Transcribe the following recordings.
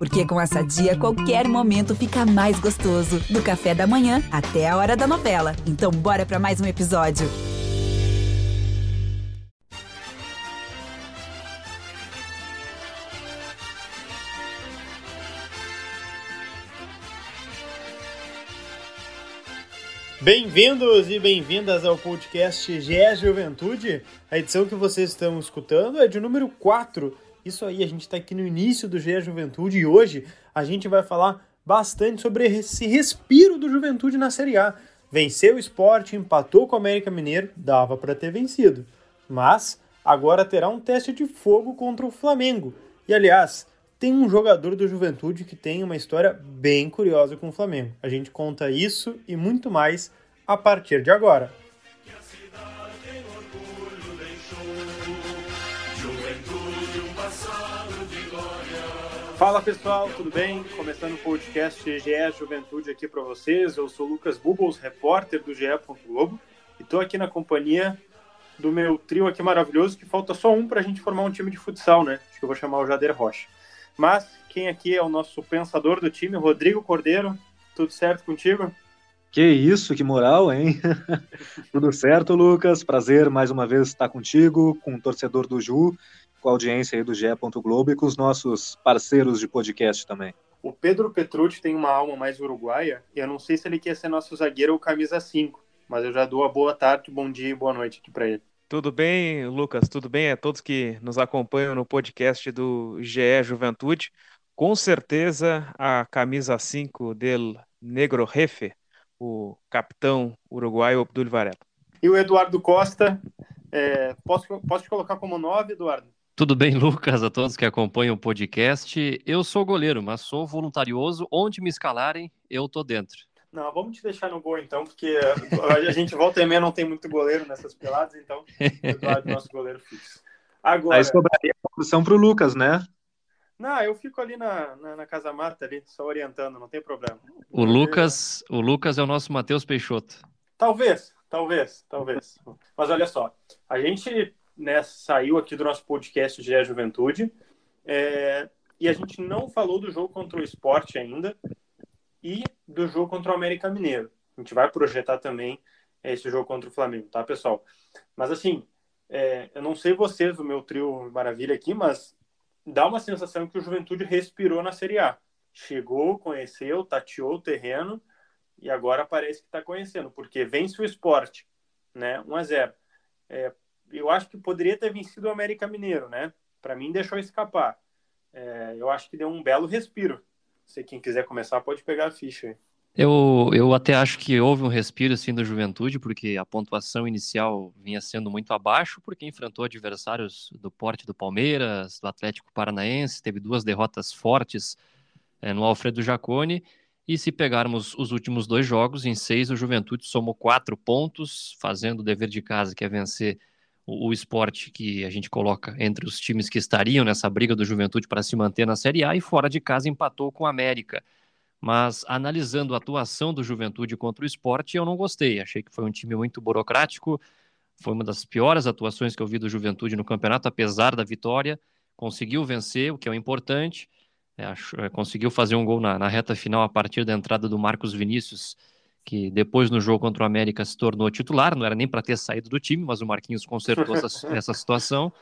Porque com essa dia, qualquer momento fica mais gostoso. Do café da manhã até a hora da novela. Então, bora para mais um episódio. Bem-vindos e bem-vindas ao podcast GE Juventude. A edição que vocês estão escutando é de número 4 isso aí, a gente está aqui no início do GE Juventude e hoje a gente vai falar bastante sobre esse respiro do Juventude na Série A. Venceu o esporte, empatou com o América Mineiro, dava para ter vencido. Mas agora terá um teste de fogo contra o Flamengo. E aliás, tem um jogador do Juventude que tem uma história bem curiosa com o Flamengo. A gente conta isso e muito mais a partir de agora. Fala pessoal, tudo bem? Começando o podcast GE Juventude aqui para vocês. Eu sou Lucas Bubbles, repórter do GE. Globo, e estou aqui na companhia do meu trio aqui maravilhoso, que falta só um para a gente formar um time de futsal, né? Acho que eu vou chamar o Jader Rocha. Mas quem aqui é o nosso pensador do time, Rodrigo Cordeiro. Tudo certo contigo? Que isso, que moral, hein? Tudo certo, Lucas? Prazer mais uma vez estar contigo, com o torcedor do Ju com a audiência aí do GE. Globo e com os nossos parceiros de podcast também. O Pedro Petrucci tem uma alma mais uruguaia, e eu não sei se ele quer ser nosso zagueiro ou camisa 5, mas eu já dou a boa tarde, bom dia e boa noite aqui para ele. Tudo bem, Lucas? Tudo bem a todos que nos acompanham no podcast do GE Juventude? Com certeza a camisa 5 del Negro Jefe, o capitão uruguaio Abdul Varela. E o Eduardo Costa, é, posso, posso te colocar como 9, Eduardo? Tudo bem, Lucas, a todos que acompanham o podcast. Eu sou goleiro, mas sou voluntarioso. Onde me escalarem, eu tô dentro. Não, vamos te deixar no gol então, porque a gente volta e meia não tem muito goleiro nessas peladas, então Eduardo, nosso goleiro fixo. Agora... Aí sobraria a posição pro Lucas, né? Não, eu fico ali na, na, na, Casa Mata, ali, só orientando, não tem problema. O Lucas, o Lucas é o nosso Matheus Peixoto. Talvez, talvez, talvez. Mas olha só, a gente né, saiu aqui do nosso podcast de Juventude. É, e a gente não falou do jogo contra o esporte ainda e do jogo contra o América Mineiro. A gente vai projetar também esse jogo contra o Flamengo, tá, pessoal? Mas assim, é, eu não sei vocês, o meu trio maravilha aqui, mas dá uma sensação que o Juventude respirou na Série A. Chegou, conheceu, tateou o terreno e agora parece que está conhecendo, porque vence o esporte, né? 1 a 0 é, eu acho que poderia ter vencido o América Mineiro, né? Para mim, deixou escapar. É, eu acho que deu um belo respiro. Se quem quiser começar, pode pegar a ficha aí. Eu, eu até acho que houve um respiro assim da juventude, porque a pontuação inicial vinha sendo muito abaixo, porque enfrentou adversários do porte do Palmeiras, do Atlético Paranaense, teve duas derrotas fortes é, no Alfredo Jacone. E se pegarmos os últimos dois jogos, em seis, o Juventude somou quatro pontos, fazendo o dever de casa, que é vencer o, esporte que a gente coloca entre os times que estariam nessa briga do Juventude para se manter na Série A e fora de casa empatou com o América. Mas analisando a atuação do Juventude contra o esporte, eu não gostei. Achei que foi um time muito burocrático, foi uma das piores atuações que eu vi do Juventude no campeonato, apesar da vitória. Conseguiu vencer, o que é o importante. É, é conseguiu fazer um gol na, na reta final a partir da entrada do Marcos Vinícius que depois no jogo contra o América se tornou titular, não era nem para ter saído do time, mas o Marquinhos consertou essa, essa situação.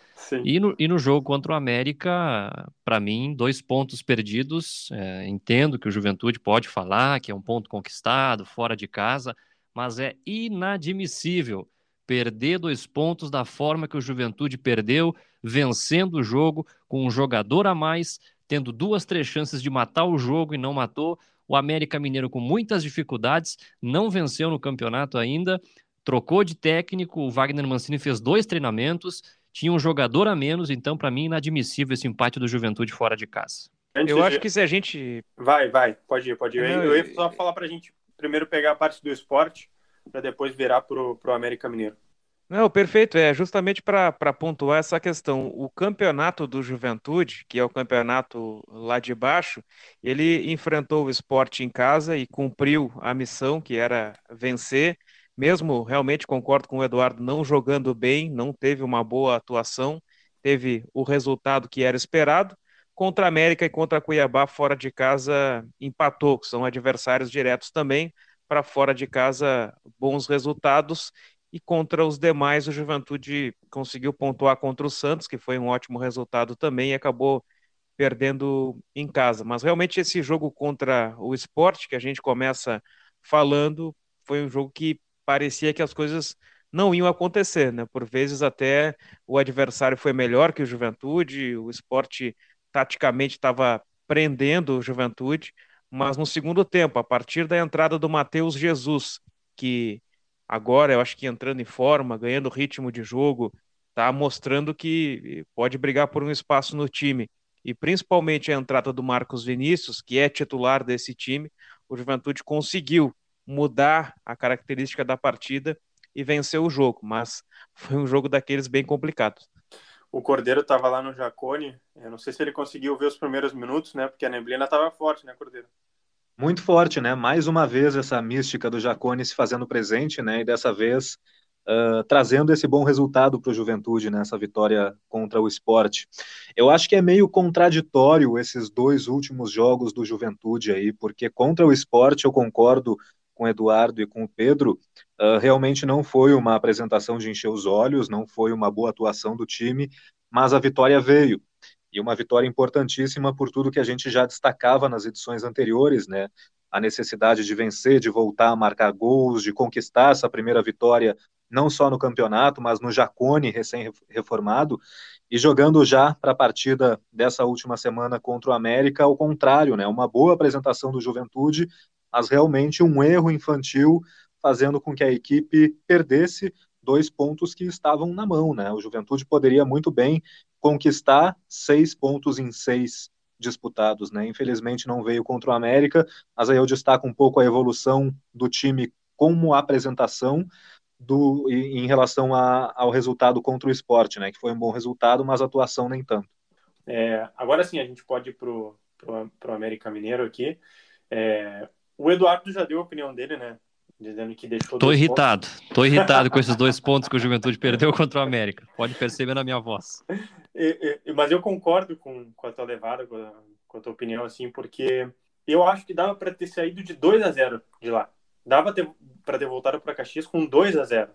E no, e no jogo contra o América, para mim, dois pontos perdidos. É, entendo que o Juventude pode falar que é um ponto conquistado, fora de casa, mas é inadmissível perder dois pontos da forma que o Juventude perdeu, vencendo o jogo com um jogador a mais, tendo duas, três chances de matar o jogo e não matou o América Mineiro, com muitas dificuldades, não venceu no campeonato ainda, trocou de técnico. O Wagner Mancini fez dois treinamentos, tinha um jogador a menos, então, para mim, inadmissível esse empate do Juventude fora de casa. Eu acho que se a gente. Vai, vai, pode ir, pode ir. Eu, eu ia só falar para a gente primeiro pegar a parte do esporte, para depois virar para o América Mineiro. Não, perfeito. É justamente para pontuar essa questão. O campeonato do Juventude, que é o campeonato lá de baixo, ele enfrentou o esporte em casa e cumpriu a missão, que era vencer. Mesmo realmente concordo com o Eduardo, não jogando bem, não teve uma boa atuação, teve o resultado que era esperado. contra a América e contra a Cuiabá fora de casa empatou, que são adversários diretos também, para fora de casa bons resultados e contra os demais o Juventude conseguiu pontuar contra o Santos, que foi um ótimo resultado também e acabou perdendo em casa. Mas realmente esse jogo contra o esporte, que a gente começa falando, foi um jogo que parecia que as coisas não iam acontecer, né? Por vezes até o adversário foi melhor que o Juventude, o esporte taticamente estava prendendo o Juventude, mas no segundo tempo, a partir da entrada do Matheus Jesus, que agora eu acho que entrando em forma, ganhando ritmo de jogo, está mostrando que pode brigar por um espaço no time. E principalmente a entrada do Marcos Vinícius, que é titular desse time, o Juventude conseguiu mudar a característica da partida e venceu o jogo, mas foi um jogo daqueles bem complicados. O Cordeiro estava lá no Jacone, eu não sei se ele conseguiu ver os primeiros minutos, né? Porque a neblina estava forte, né, Cordeiro? Muito forte, né? Mais uma vez essa mística do Jacone se fazendo presente, né? E dessa vez uh, trazendo esse bom resultado para o Juventude nessa né? vitória contra o esporte. Eu acho que é meio contraditório esses dois últimos jogos do Juventude aí, porque contra o esporte eu concordo com o Eduardo e com o Pedro, uh, realmente não foi uma apresentação de encher os olhos, não foi uma boa atuação do time, mas a vitória veio. E uma vitória importantíssima por tudo que a gente já destacava nas edições anteriores, né? A necessidade de vencer, de voltar a marcar gols, de conquistar essa primeira vitória, não só no campeonato, mas no Jacone recém-reformado, e jogando já para a partida dessa última semana contra o América, ao contrário, né? Uma boa apresentação do Juventude, mas realmente um erro infantil fazendo com que a equipe perdesse dois pontos que estavam na mão, né? O Juventude poderia muito bem conquistar seis pontos em seis disputados, né? Infelizmente não veio contra o América, mas aí eu destaco um pouco a evolução do time como apresentação do em relação a, ao resultado contra o esporte, né? Que foi um bom resultado, mas a atuação nem tanto. É, agora sim a gente pode ir pro, pro, América Mineiro aqui. É, o Eduardo já deu a opinião dele, né? Dizendo que deixou. Tô irritado. Pontos. Tô irritado com esses dois pontos que o Juventude perdeu contra o América. Pode perceber na minha voz. E, e, mas eu concordo com, com a tua levada, com a, com a tua opinião, assim, porque eu acho que dava para ter saído de 2 a 0 de lá. Dava para ter voltado para Caxias com 2 a 0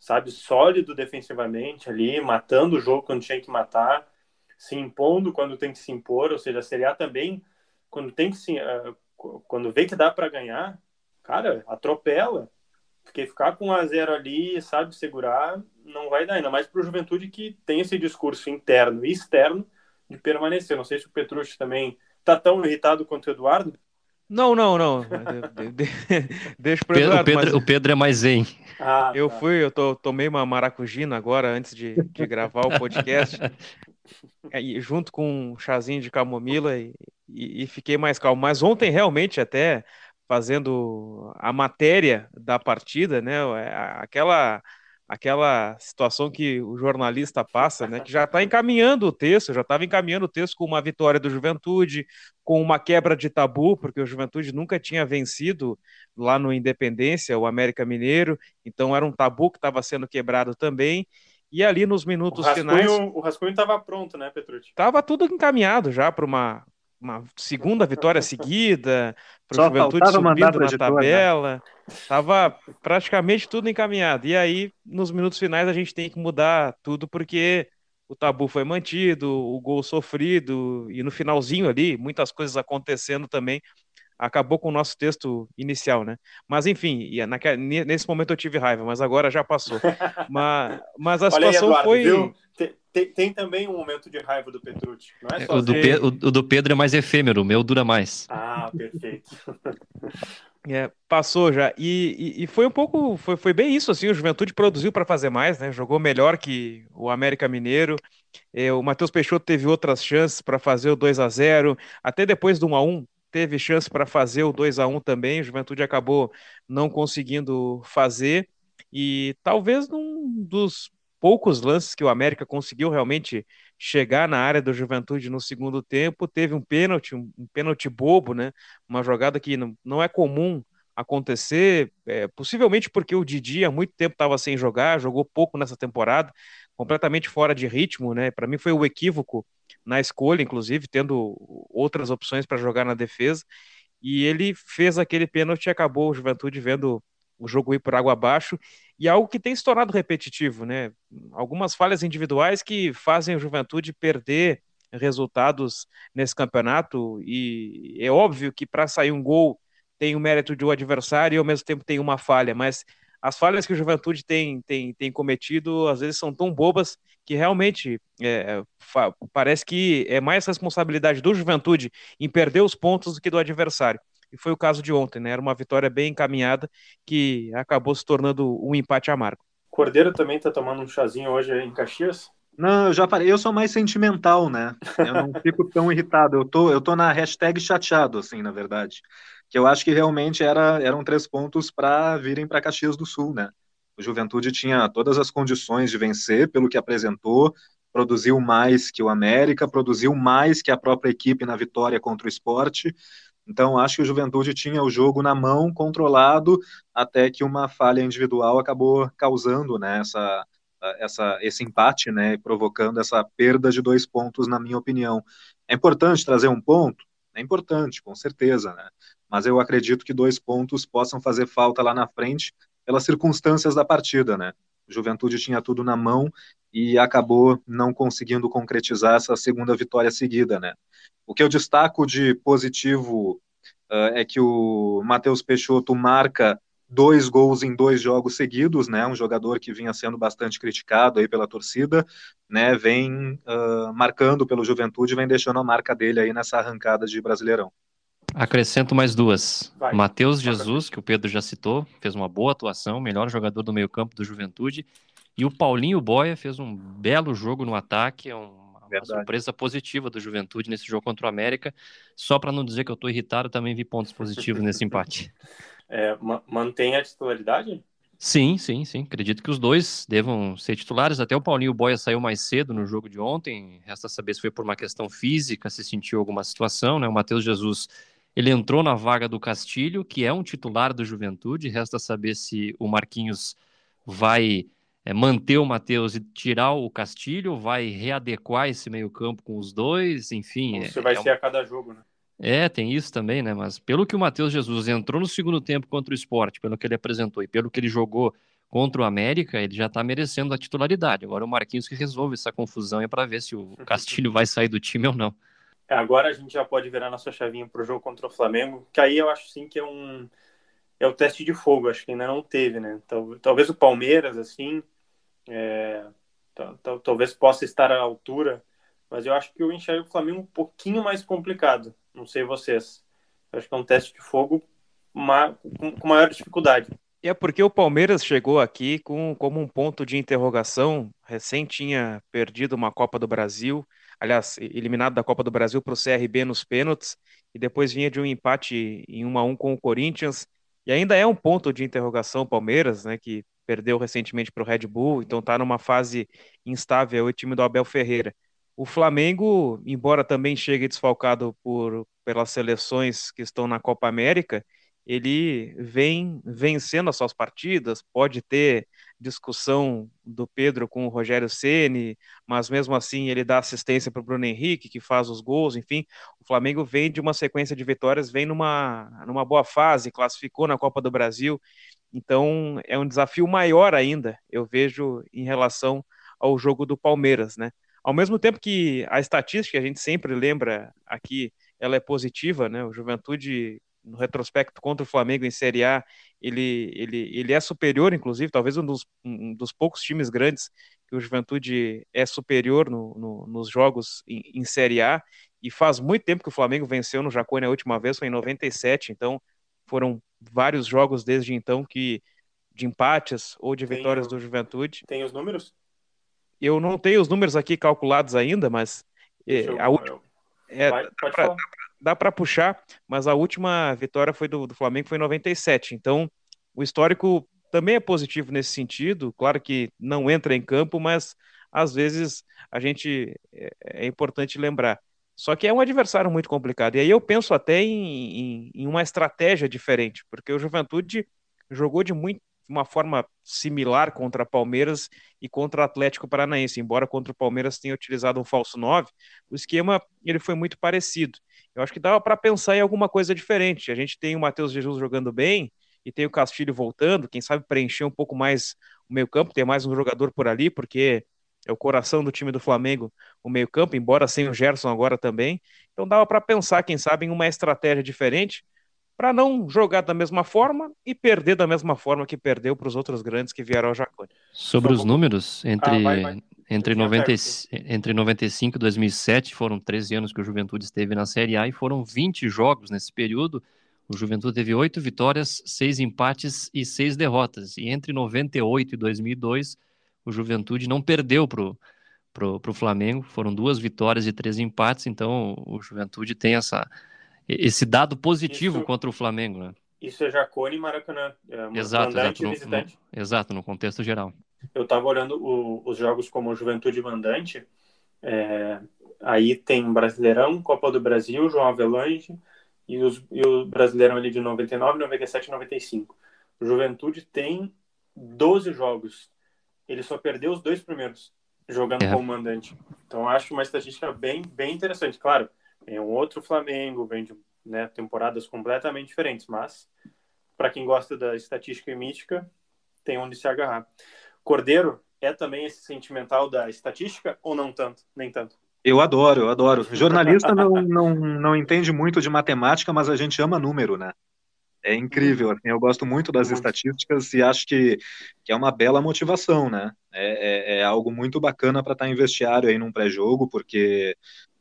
sabe? Sólido defensivamente ali, matando o jogo quando tinha que matar, se impondo quando tem que se impor, ou seja, a Série A também, quando tem que se. Uh, quando vê que dá para ganhar, cara, atropela. Porque ficar com 1 a 0 ali, sabe, segurar, não vai dar. Ainda mais para o Juventude que tem esse discurso interno e externo de permanecer. Não sei se o Petrucci também tá tão irritado quanto o Eduardo. Não, não, não. Deixa pro Eduardo, o, Pedro, mas... o Pedro é mais zen. Ah, eu tá. fui, eu tô, tomei uma maracujina agora antes de, de gravar o podcast. junto com um chazinho de camomila e, e, e, fiquei mais calmo. Mas ontem, realmente, até fazendo a matéria da partida, né? É, aquela aquela situação que o jornalista passa, né, que já está encaminhando o texto, já estava encaminhando o texto com uma vitória do Juventude, com uma quebra de tabu, porque o Juventude nunca tinha vencido lá no Independência, o América Mineiro, então era um tabu que estava sendo quebrado também, e ali nos minutos o rascunho, finais. O rascunho estava pronto, né, Petrucci? Estava tudo encaminhado já para uma, uma segunda vitória seguida, para o Juventude subindo na né? tabela. Estava praticamente tudo encaminhado. E aí, nos minutos finais, a gente tem que mudar tudo, porque o tabu foi mantido, o gol sofrido, e no finalzinho ali, muitas coisas acontecendo também acabou com o nosso texto inicial, né? Mas enfim, nesse momento eu tive raiva, mas agora já passou. mas, mas a situação aí, Eduardo, foi. Tem, tem, também um momento de raiva do Petrucci, não é só o, do Pe o, o do Pedro é mais efêmero, o meu dura mais. Ah, perfeito. É, passou já. E, e, e, foi um pouco. Foi, foi bem isso, assim. O Juventude produziu para fazer mais, né? Jogou melhor que o América Mineiro. É, o Matheus Peixoto teve outras chances para fazer o 2 a 0 Até depois do 1 a 1 teve chance para fazer o 2 a 1 também, o Juventude acabou não conseguindo fazer, e talvez num dos poucos lances que o América conseguiu realmente chegar na área do Juventude no segundo tempo, teve um pênalti, um, pênalti bobo, né? Uma jogada que não, não é comum acontecer, é, possivelmente porque o Didi há muito tempo estava sem jogar, jogou pouco nessa temporada, completamente fora de ritmo, né? Para mim foi o equívoco na escolha, inclusive, tendo outras opções para jogar na defesa. E ele fez aquele pênalti e acabou o Juventude vendo o jogo ir por água abaixo. E algo que tem se tornado repetitivo, né? Algumas falhas individuais que fazem o Juventude perder resultados nesse campeonato. E é óbvio que para sair um gol tem o mérito de um adversário e ao mesmo tempo tem uma falha, mas as falhas que o Juventude tem, tem, tem cometido às vezes são tão bobas que realmente é, parece que é mais responsabilidade do Juventude em perder os pontos do que do adversário. E foi o caso de ontem, né? Era uma vitória bem encaminhada que acabou se tornando um empate amargo. Cordeiro também está tomando um chazinho hoje em Caxias? Não, eu já parei. Eu sou mais sentimental, né? Eu não fico tão irritado. Eu tô, eu tô na hashtag chateado, assim, na verdade que eu acho que realmente era, eram três pontos para virem para Caxias do Sul, né? O Juventude tinha todas as condições de vencer pelo que apresentou, produziu mais que o América, produziu mais que a própria equipe na vitória contra o esporte. Então, acho que o Juventude tinha o jogo na mão, controlado, até que uma falha individual acabou causando né, essa, essa, esse empate, né, provocando essa perda de dois pontos, na minha opinião. É importante trazer um ponto? É importante, com certeza, né? mas eu acredito que dois pontos possam fazer falta lá na frente pelas circunstâncias da partida, né? Juventude tinha tudo na mão e acabou não conseguindo concretizar essa segunda vitória seguida, né? O que eu destaco de positivo uh, é que o Matheus Peixoto marca dois gols em dois jogos seguidos, né? Um jogador que vinha sendo bastante criticado aí pela torcida, né? Vem uh, marcando pelo Juventude, vem deixando a marca dele aí nessa arrancada de Brasileirão. Acrescento mais duas. Matheus Jesus, que o Pedro já citou, fez uma boa atuação, melhor jogador do meio-campo do Juventude. E o Paulinho Boia fez um belo jogo no ataque, é uma, uma surpresa positiva do Juventude nesse jogo contra o América. Só para não dizer que eu estou irritado, também vi pontos positivos nesse empate. É, mantém a titularidade? Sim, sim, sim. Acredito que os dois devam ser titulares. Até o Paulinho Boia saiu mais cedo no jogo de ontem. Resta saber se foi por uma questão física, se sentiu alguma situação. Né? O Matheus Jesus ele entrou na vaga do Castilho, que é um titular do Juventude. Resta saber se o Marquinhos vai é, manter o Matheus e tirar o Castilho, vai readequar esse meio-campo com os dois, enfim. Isso é, vai é ser a cada jogo, né? É, tem isso também, né? Mas pelo que o Matheus Jesus entrou no segundo tempo contra o esporte, pelo que ele apresentou e pelo que ele jogou contra o América, ele já tá merecendo a titularidade. Agora o Marquinhos que resolve essa confusão é para ver se o Castilho vai sair do time ou não. É, agora a gente já pode virar nossa chavinha para o jogo contra o Flamengo, que aí eu acho sim que é um é o teste de fogo, acho que ainda não teve, né? Talvez o Palmeiras, assim, é, talvez possa estar à altura, mas eu acho que eu enxergo o Flamengo um pouquinho mais complicado. Não sei vocês. Eu acho que é um teste de fogo com maior dificuldade. E é porque o Palmeiras chegou aqui com, como um ponto de interrogação. Recém tinha perdido uma Copa do Brasil, aliás, eliminado da Copa do Brasil para o CRB nos pênaltis, e depois vinha de um empate em 1 a 1 com o Corinthians, e ainda é um ponto de interrogação o Palmeiras, né, que perdeu recentemente para o Red Bull, então está numa fase instável o time do Abel Ferreira. O Flamengo, embora também chegue desfalcado por, pelas seleções que estão na Copa América, ele vem vencendo as suas partidas, pode ter discussão do Pedro com o Rogério Ceni, mas mesmo assim ele dá assistência para o Bruno Henrique, que faz os gols, enfim, o Flamengo vem de uma sequência de vitórias, vem numa, numa boa fase, classificou na Copa do Brasil, então é um desafio maior ainda, eu vejo em relação ao jogo do Palmeiras, né? Ao mesmo tempo que a estatística a gente sempre lembra aqui, ela é positiva, né? O Juventude no retrospecto contra o Flamengo em Série A, ele, ele, ele é superior, inclusive, talvez um dos, um dos poucos times grandes que o Juventude é superior no, no, nos jogos em, em, Série A, e faz muito tempo que o Flamengo venceu no Jacone a última vez, foi em 97, então foram vários jogos desde então que de empates ou de vitórias do Juventude. Tem os números? Eu não tenho os números aqui calculados ainda, mas é, a última, é, Vai, pode pra, falar dá para puxar, mas a última vitória foi do, do Flamengo foi em 97. Então, o histórico também é positivo nesse sentido. Claro que não entra em campo, mas às vezes a gente é, é importante lembrar. Só que é um adversário muito complicado. E aí eu penso até em, em, em uma estratégia diferente, porque o Juventude jogou de muito, uma forma similar contra Palmeiras e contra Atlético Paranaense, embora contra o Palmeiras tenha utilizado um falso 9, o esquema ele foi muito parecido. Eu acho que dava para pensar em alguma coisa diferente. A gente tem o Matheus Jesus jogando bem e tem o Castilho voltando, quem sabe preencher um pouco mais o meio-campo, ter mais um jogador por ali, porque é o coração do time do Flamengo, o meio-campo, embora sem o Gerson agora também. Então dava para pensar, quem sabe, em uma estratégia diferente para não jogar da mesma forma e perder da mesma forma que perdeu para os outros grandes que vieram ao Jacone. Sobre os números, entre, ah, vai, vai. Entre, 90, entre 95 e 2007 foram 13 anos que o Juventude esteve na Série A e foram 20 jogos nesse período. O Juventude teve oito vitórias, seis empates e seis derrotas. E entre 98 e 2002, o Juventude não perdeu para o pro, pro Flamengo. Foram duas vitórias e três empates. Então o Juventude tem essa esse dado positivo isso, contra o Flamengo, né? Isso é Jacone e Maracanã. É exato, exato no, no, exato, no contexto geral. Eu estava olhando o, os jogos como Juventude Mandante. É, aí tem Brasileirão, Copa do Brasil, João Avelange e, os, e o Brasileirão ali de 99, 97 e 95. O Juventude tem 12 jogos. Ele só perdeu os dois primeiros jogando é. como mandante. Então acho uma estatística bem, bem interessante. Claro, é um outro Flamengo, vem de né, temporadas completamente diferentes, mas para quem gosta da estatística e mítica, tem onde se agarrar. Cordeiro é também esse sentimental da estatística ou não tanto, nem tanto? Eu adoro, eu adoro. Jornalista não, não, não entende muito de matemática, mas a gente ama número, né? É incrível, assim, eu gosto muito das estatísticas e acho que, que é uma bela motivação, né? É, é, é algo muito bacana para estar tá em vestiário aí num pré-jogo, porque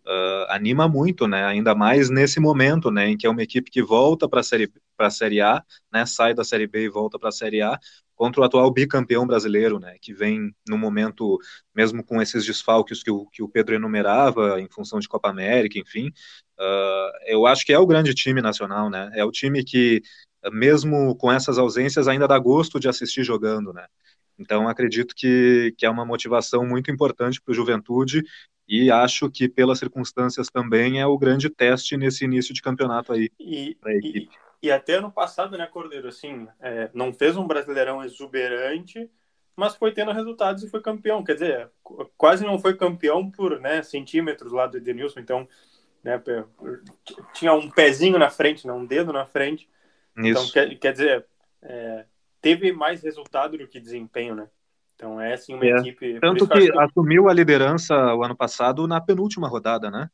uh, anima muito, né? Ainda mais nesse momento, né? Em que é uma equipe que volta para a série para a série A, né? Sai da série B e volta para a série A contra o atual bicampeão brasileiro, né? Que vem no momento mesmo com esses desfalques que o, que o Pedro enumerava em função de Copa América, enfim. Uh, eu acho que é o grande time nacional, né? É o time que mesmo com essas ausências ainda dá gosto de assistir jogando, né? Então, acredito que, que é uma motivação muito importante para o Juventude e acho que, pelas circunstâncias também, é o grande teste nesse início de campeonato aí para a equipe. E, e, até ano passado, né, Cordeiro, assim, é, não fez um brasileirão exuberante, mas foi tendo resultados e foi campeão. Quer dizer, quase não foi campeão por né, centímetros lá do Edenilson, então né, tinha um pezinho na frente, né, um dedo na frente. Então, Isso. Então, quer, quer dizer, é, teve mais resultado do que desempenho, né? Então é assim uma é. equipe. Tanto que, que, assumiu a liderança o ano passado na penúltima rodada, né?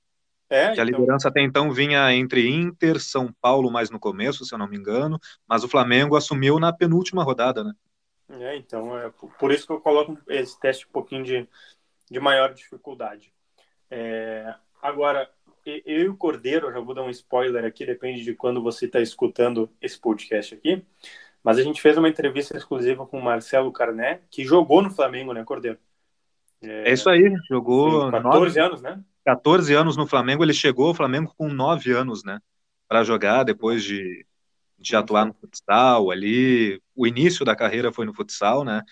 É, que a então... liderança até então vinha entre Inter, São Paulo, mais no começo, se eu não me engano, mas o Flamengo assumiu na penúltima rodada, né? É, então é por isso que eu coloco esse teste um pouquinho de, de maior dificuldade. É, agora, eu e o Cordeiro, já vou dar um spoiler aqui, depende de quando você está escutando esse podcast aqui. Mas a gente fez uma entrevista exclusiva com o Marcelo Carné, que jogou no Flamengo, né, Cordeiro? É, é isso aí, jogou. 14 anos, né? 14 anos no Flamengo, ele chegou ao Flamengo com 9 anos, né? Para jogar depois de, de atuar no futsal ali. O início da carreira foi no futsal, né?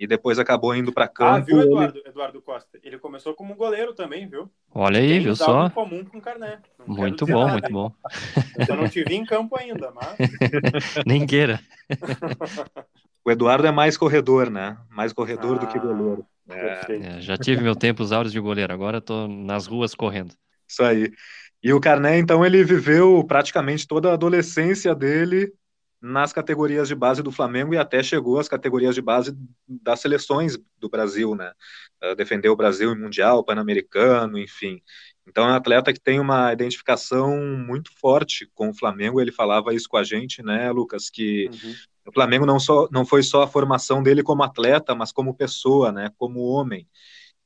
e depois acabou indo para campo. Ah, viu, Eduardo, ele... Eduardo Costa? Ele começou como goleiro também, viu? Olha aí, Tem viu só? comum com Carné. muito bom, nada, muito hein? bom. Eu só não te vi em campo ainda, mas. Nem queira. o Eduardo é mais corredor, né? Mais corredor ah, do que ah, goleiro. É. É, já tive meu tempo os áureos de goleiro, agora estou nas ruas correndo. Isso aí. E o Carné, então, ele viveu praticamente toda a adolescência dele nas categorias de base do Flamengo e até chegou às categorias de base das seleções do Brasil, né? Uh, defendeu o Brasil em Mundial, Pan-Americano, enfim. Então é um atleta que tem uma identificação muito forte com o Flamengo. Ele falava isso com a gente, né, Lucas? Que uhum. O Flamengo não, só, não foi só a formação dele como atleta, mas como pessoa, né? Como homem.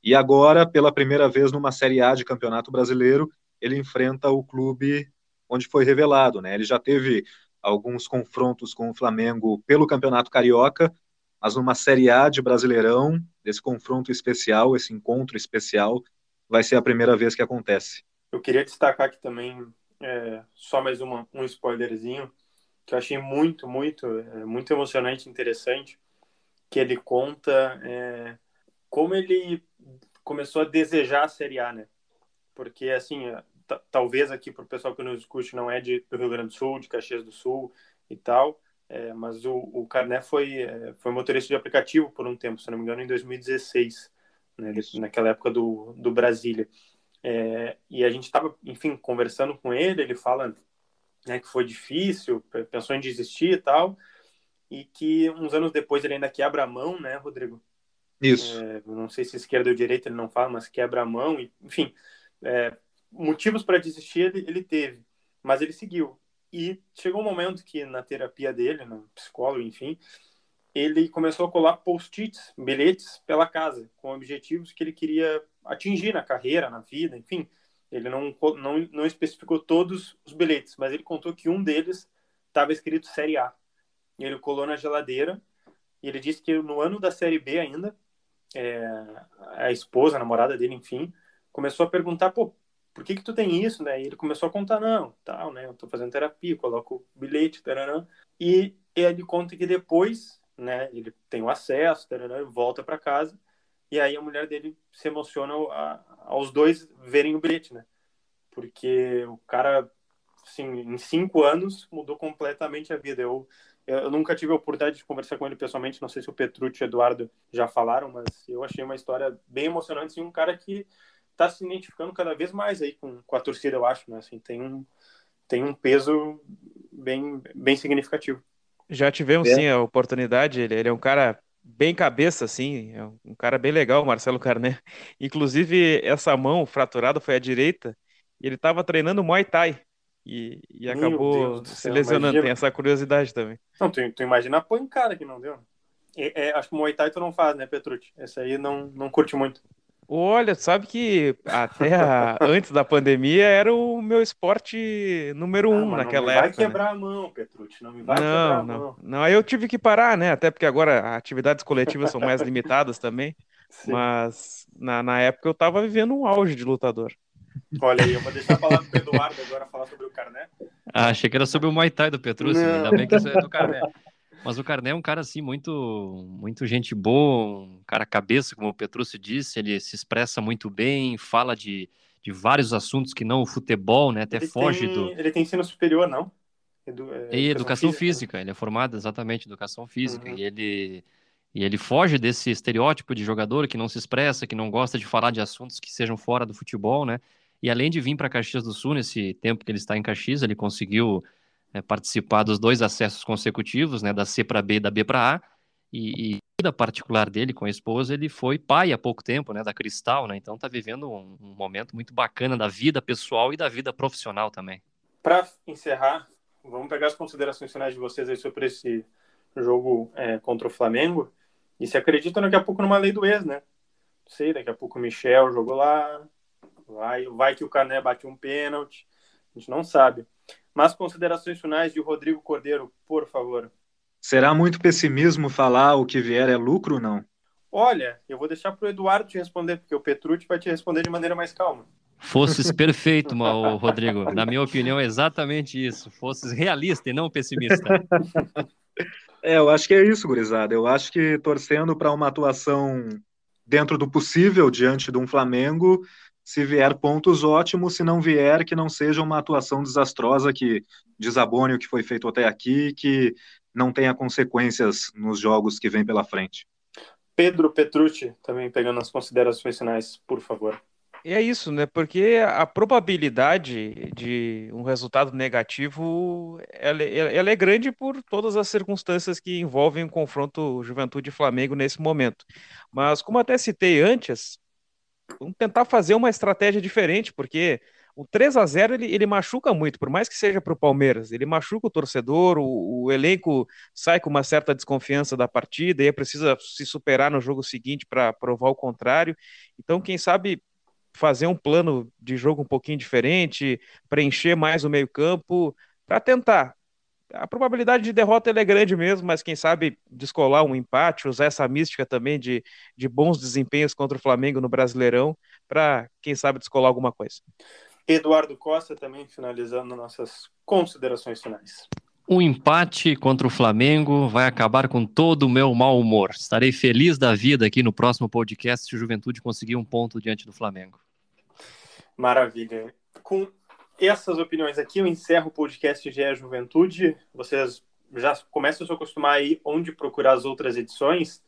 E agora, pela primeira vez numa Série A de Campeonato Brasileiro, ele enfrenta o clube onde foi revelado, né? Ele já teve alguns confrontos com o Flamengo pelo Campeonato Carioca, mas numa Série A de Brasileirão, esse confronto especial, esse encontro especial, vai ser a primeira vez que acontece. Eu queria destacar aqui também, é, só mais uma, um spoilerzinho, que eu achei muito, muito, é, muito emocionante e interessante, que ele conta é, como ele começou a desejar a Série A, né? Porque, assim, talvez aqui para o pessoal que nos escute não é de, do Rio Grande do Sul, de Caxias do Sul e tal, é, mas o, o Carné foi, é, foi motorista de aplicativo por um tempo, se não me engano, em 2016, né, naquela época do, do Brasília. É, e a gente estava, enfim, conversando com ele, ele fala né, que foi difícil, pensou em desistir e tal, e que uns anos depois ele ainda quebra a mão, né, Rodrigo? Isso. É, não sei se esquerda ou direita ele não fala, mas quebra a mão, e, enfim, é, motivos para desistir ele, ele teve, mas ele seguiu. E chegou um momento que na terapia dele, no psicólogo, enfim, ele começou a colar post-its, bilhetes pela casa, com objetivos que ele queria atingir na carreira, na vida, enfim. Ele não, não, não especificou todos os bilhetes, mas ele contou que um deles estava escrito Série A. E ele colou na geladeira e ele disse que no ano da Série B ainda, é, a esposa, a namorada dele, enfim, começou a perguntar, pô, por que que tu tem isso, né? E ele começou a contar, não, tal, né? Eu tô fazendo terapia, coloco bilhete, taranã. E ele conta que depois, né, ele tem o acesso, taranã, volta para casa e aí a mulher dele se emociona a, aos dois verem o bilhete, né? Porque o cara, assim, em cinco anos mudou completamente a vida. Eu, eu nunca tive a oportunidade de conversar com ele pessoalmente, não sei se o Petrucci e o Eduardo já falaram, mas eu achei uma história bem emocionante, assim, um cara que está se identificando cada vez mais aí com, com a torcida, eu acho, né? Assim, tem um, tem um peso bem, bem significativo. Já tivemos, é. sim, a oportunidade. Ele, ele é um cara bem cabeça, assim, é um cara bem legal, Marcelo Carné. Inclusive, essa mão fraturada foi à direita, ele estava treinando Muay Thai, e, e acabou se lesionando. Imagina... Tem essa curiosidade também. Não, tu, tu imagina a pancada que não deu. É, é, acho que Muay Thai tu não faz, né, Petrucci? Esse aí não, não curte muito. Olha, sabe que até a, antes da pandemia era o meu esporte número ah, um naquela época. Não vai né? quebrar a mão, Petrucci, não me vai não, quebrar não. a mão. Não, aí eu tive que parar, né? Até porque agora atividades coletivas são mais limitadas também. Sim. Mas na, na época eu estava vivendo um auge de lutador. Olha aí, eu vou deixar a palavra pro Eduardo agora falar sobre o Carné. Ah, achei que era sobre o Muay Thai do Petrucci, ainda bem que isso é do Carné. Mas o Carné é um cara assim muito muito gente boa, um cara cabeça, como o Petrucci disse, ele se expressa muito bem, fala de, de vários assuntos que não o futebol, né? Até ele foge tem, do. Ele tem ensino superior, não? Edu, é, e educação, física, física, ele é formado exatamente em educação física uhum. e ele e ele foge desse estereótipo de jogador que não se expressa, que não gosta de falar de assuntos que sejam fora do futebol, né? E além de vir para Caxias do Sul nesse tempo que ele está em Caxias, ele conseguiu é, participar dos dois acessos consecutivos, né, da C para B e da B para A, e, e da particular dele com a esposa, ele foi pai há pouco tempo, né, da Cristal, né, então está vivendo um, um, momento muito bacana da vida pessoal e da vida profissional também. Para encerrar, vamos pegar as considerações finais de vocês aí sobre esse jogo é, contra o Flamengo, e se acredita daqui a pouco numa lei do ex, né? Não sei, daqui a pouco o Michel jogou lá, vai, vai que o Cané bate um pênalti, a gente não sabe. Mas considerações finais de Rodrigo Cordeiro, por favor. Será muito pessimismo falar o que vier é lucro, não? Olha, eu vou deixar para o Eduardo te responder, porque o Petrucci vai te responder de maneira mais calma. Fosses perfeito, Rodrigo. Na minha opinião, é exatamente isso. Fosses realista e não pessimista. É, eu acho que é isso, gurizada. Eu acho que torcendo para uma atuação dentro do possível diante de um Flamengo, se vier pontos, ótimos. Se não vier, que não seja uma atuação desastrosa que desabone o que foi feito até aqui, que não tenha consequências nos jogos que vem pela frente. Pedro Petrucci, também pegando as considerações finais, por favor. é isso, né? Porque a probabilidade de um resultado negativo ela, ela, é grande por todas as circunstâncias que envolvem o confronto Juventude-Flamengo nesse momento. Mas, como até citei antes, vamos tentar fazer uma estratégia diferente, porque o 3 a 0 ele, ele machuca muito, por mais que seja para o Palmeiras, ele machuca o torcedor, o, o, elenco sai com uma certa desconfiança da partida e precisa se superar no jogo seguinte para provar o contrário. Então, quem sabe fazer um plano de jogo um pouquinho diferente, preencher mais o meio-campo, para tentar a probabilidade de derrota é grande mesmo, mas quem sabe descolar um empate, usar essa mística também de, de bons desempenhos contra o Flamengo no Brasileirão, para quem sabe descolar alguma coisa. Eduardo Costa também finalizando nossas considerações finais. O empate contra o Flamengo vai acabar com todo o meu mau humor. Estarei feliz da vida aqui no próximo podcast se o Juventude conseguir um ponto diante do Flamengo. Maravilha. Com essas opiniões aqui, eu encerro o podcast GE Juventude. Vocês já começa a se acostumar aí onde procurar as outras edições,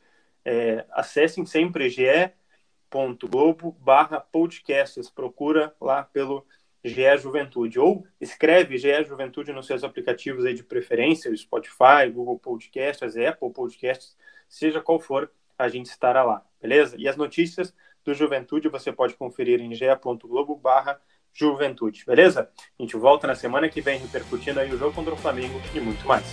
é, acessem sempre ge.globo barra podcasts, procura lá pelo GE Juventude, ou escreve GE Juventude nos seus aplicativos aí de preferência, o Spotify, Google Podcasts, Apple Podcasts, seja qual for, a gente estará lá, beleza? E as notícias do Juventude você pode conferir em ge.globo barra Juventude, beleza? A gente volta na semana que vem repercutindo aí o jogo contra o Flamengo e muito mais.